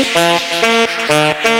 Música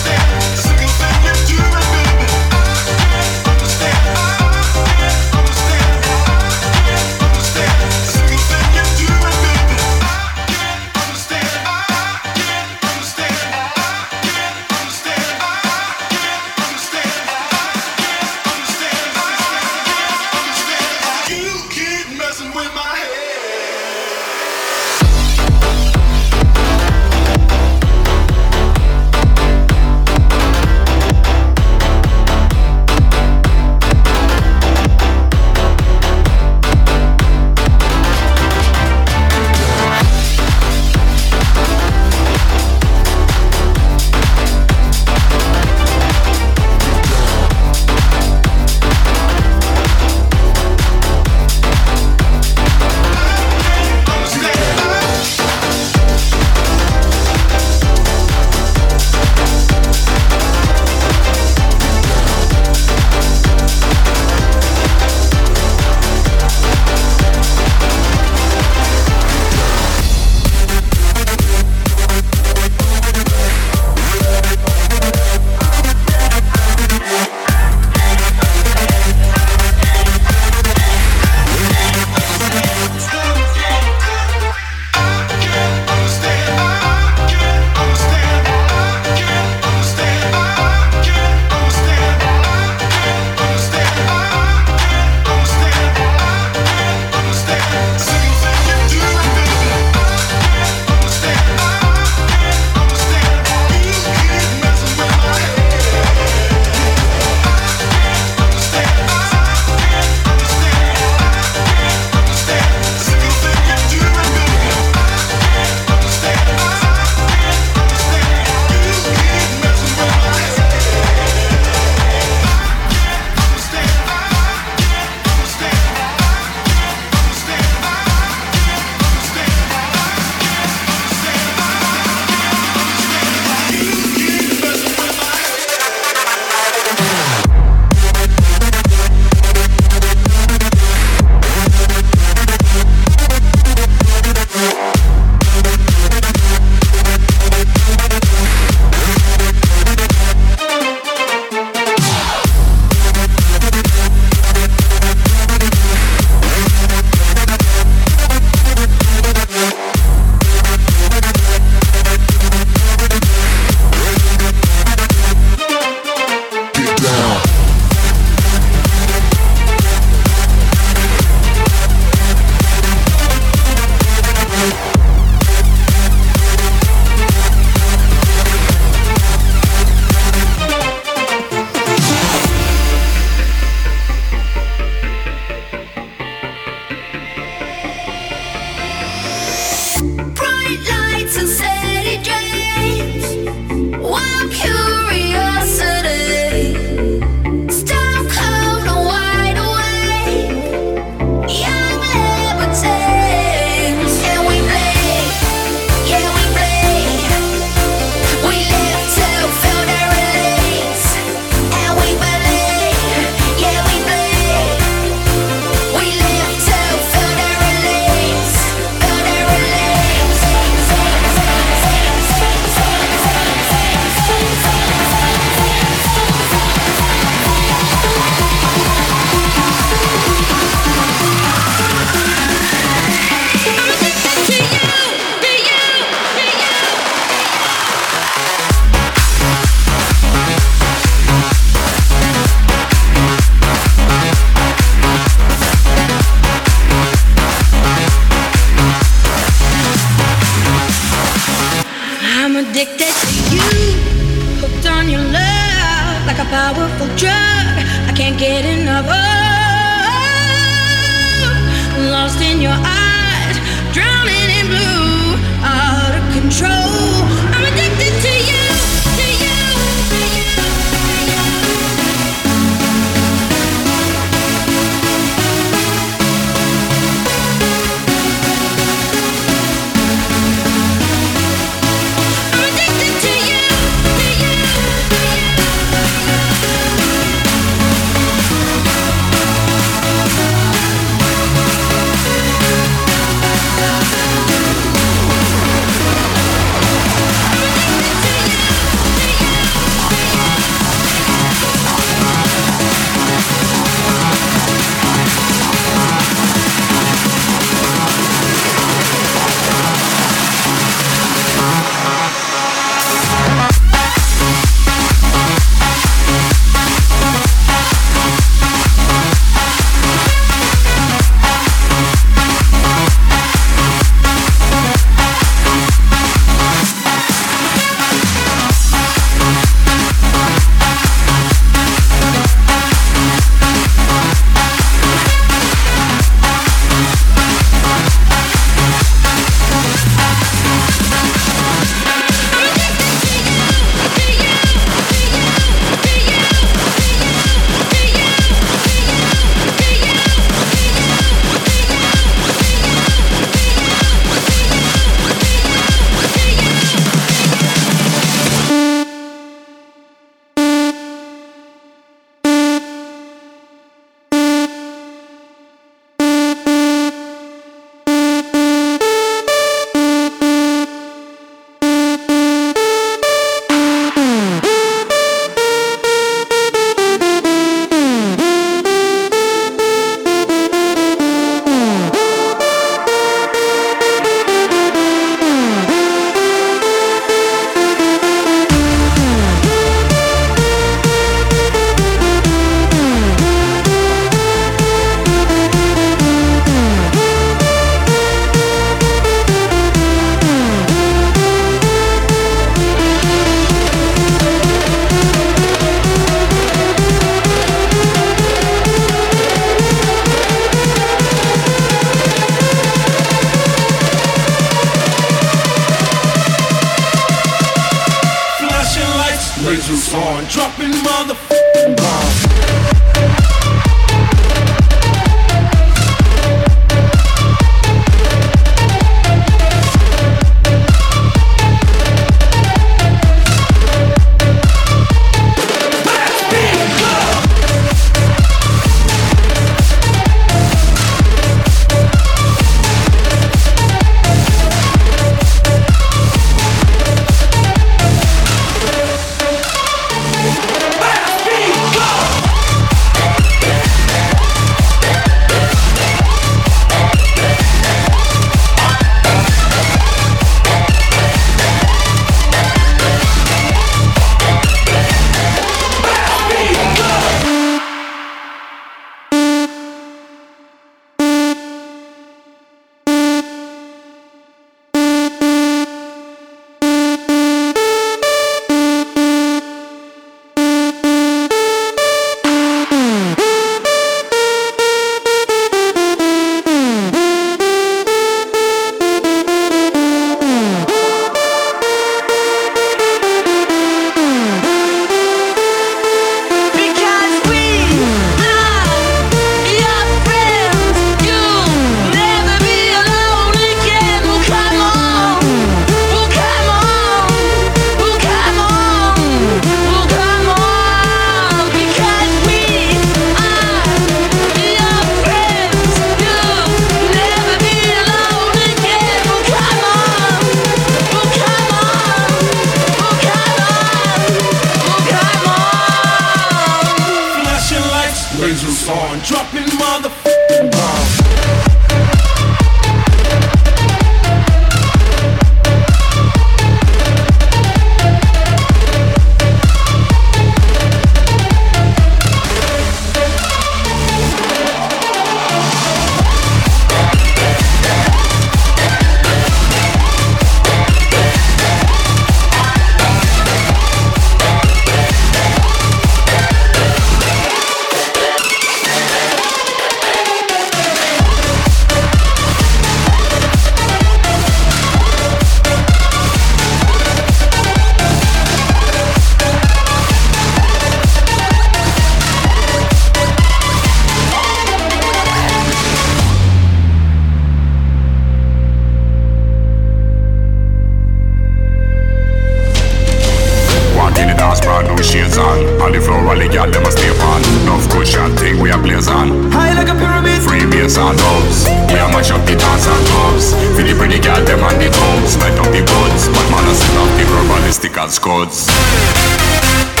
and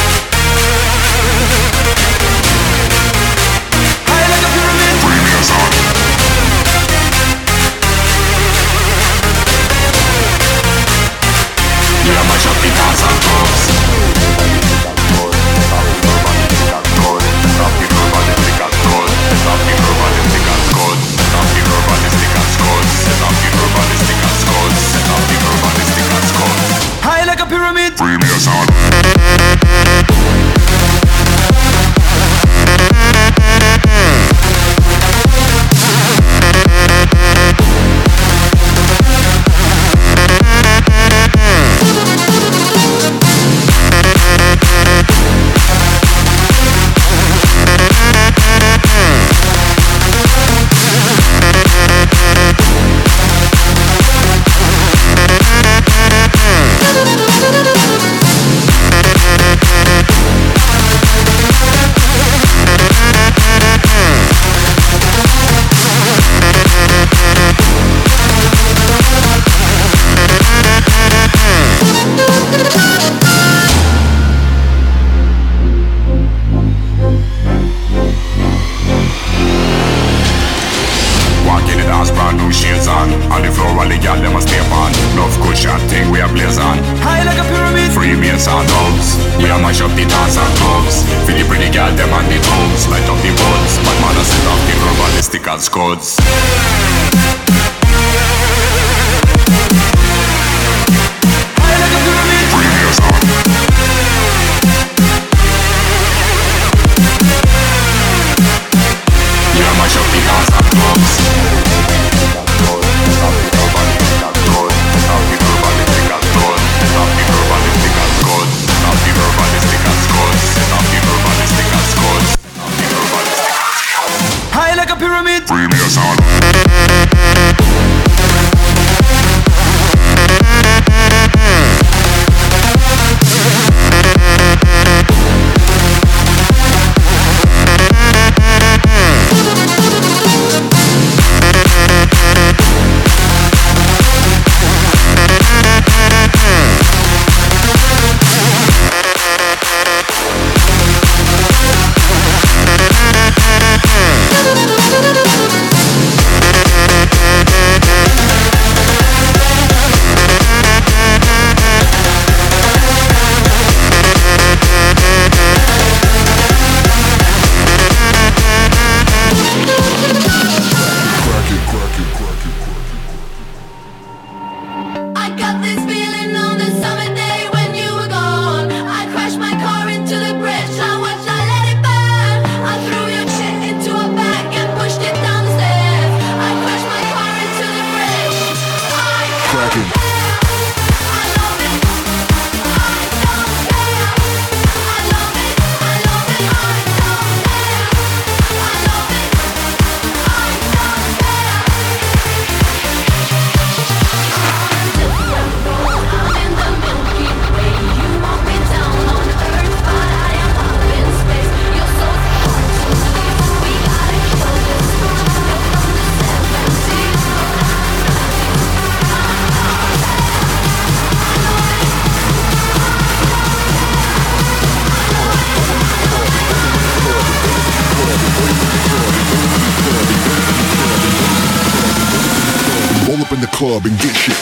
club and get shit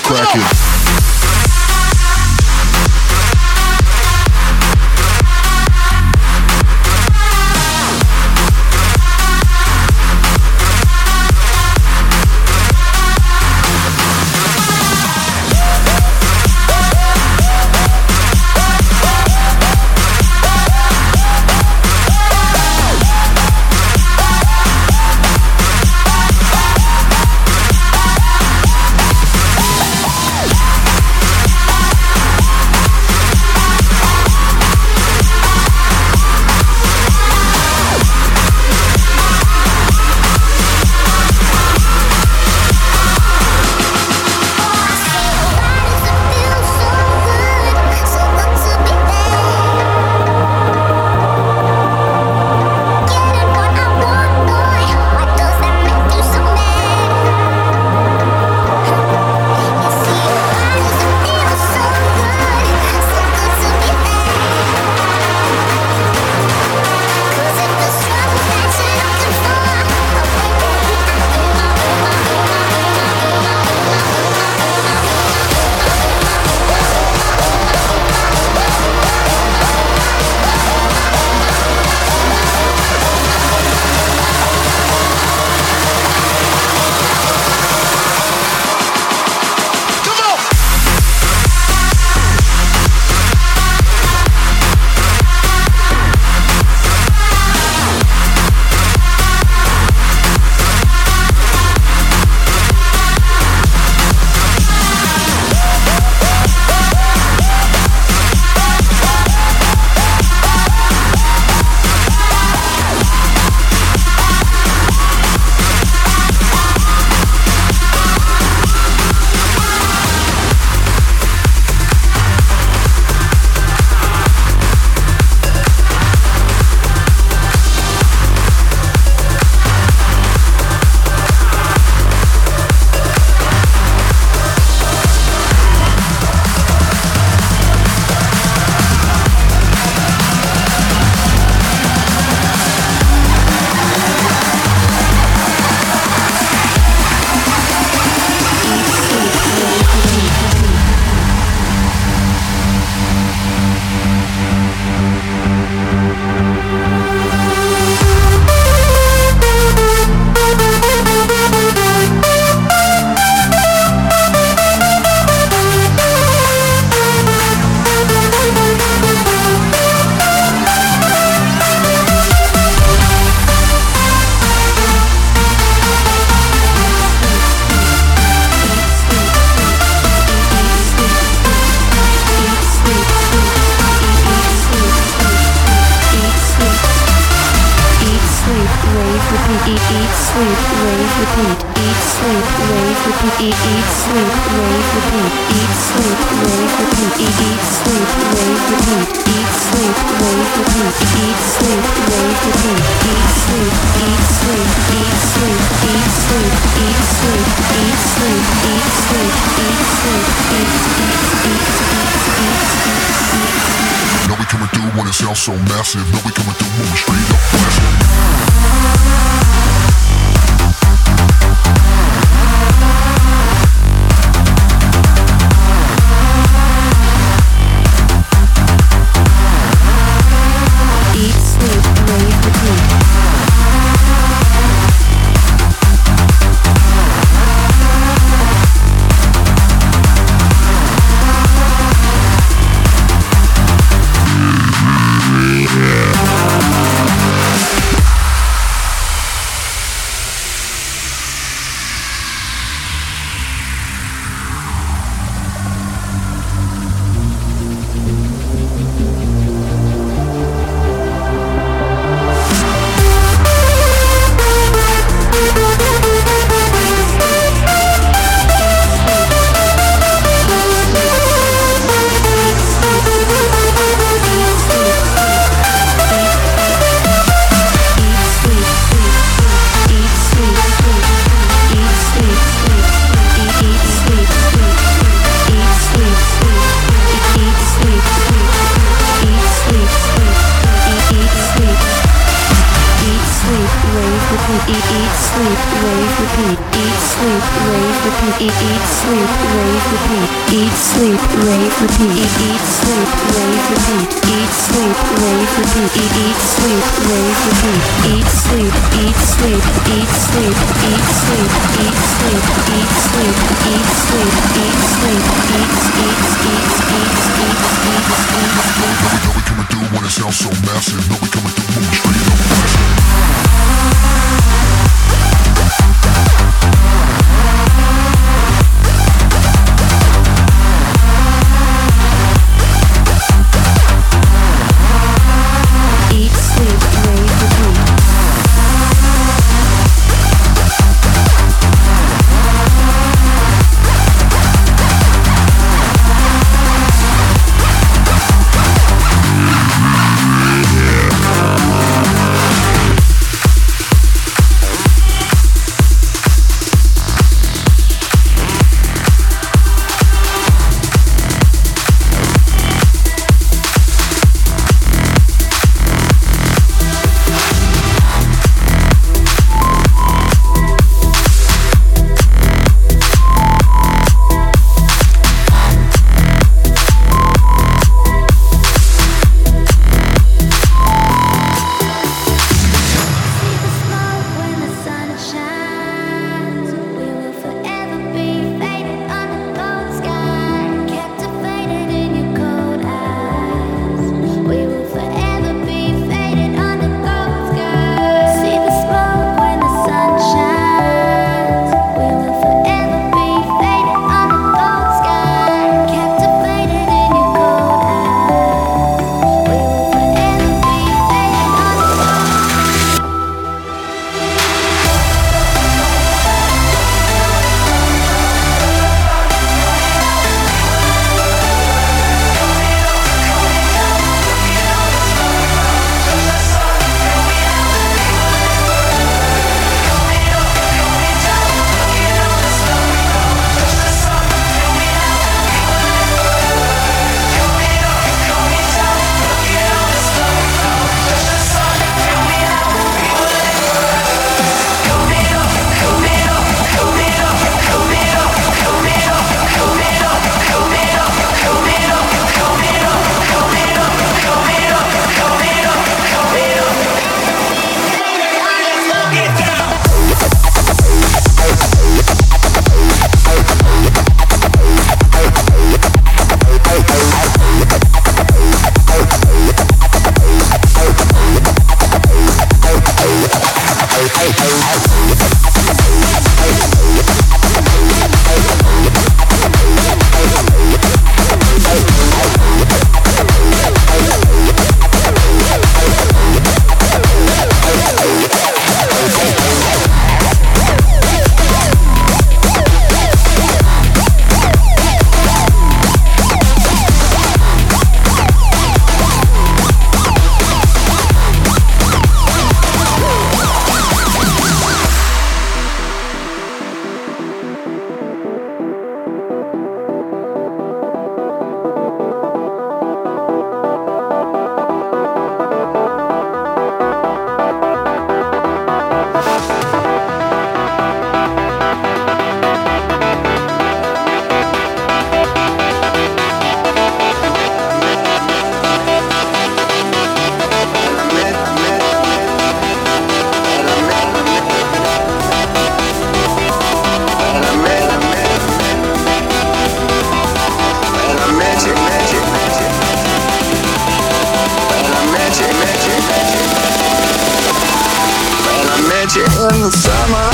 chill in the summer.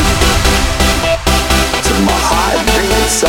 To my heart beats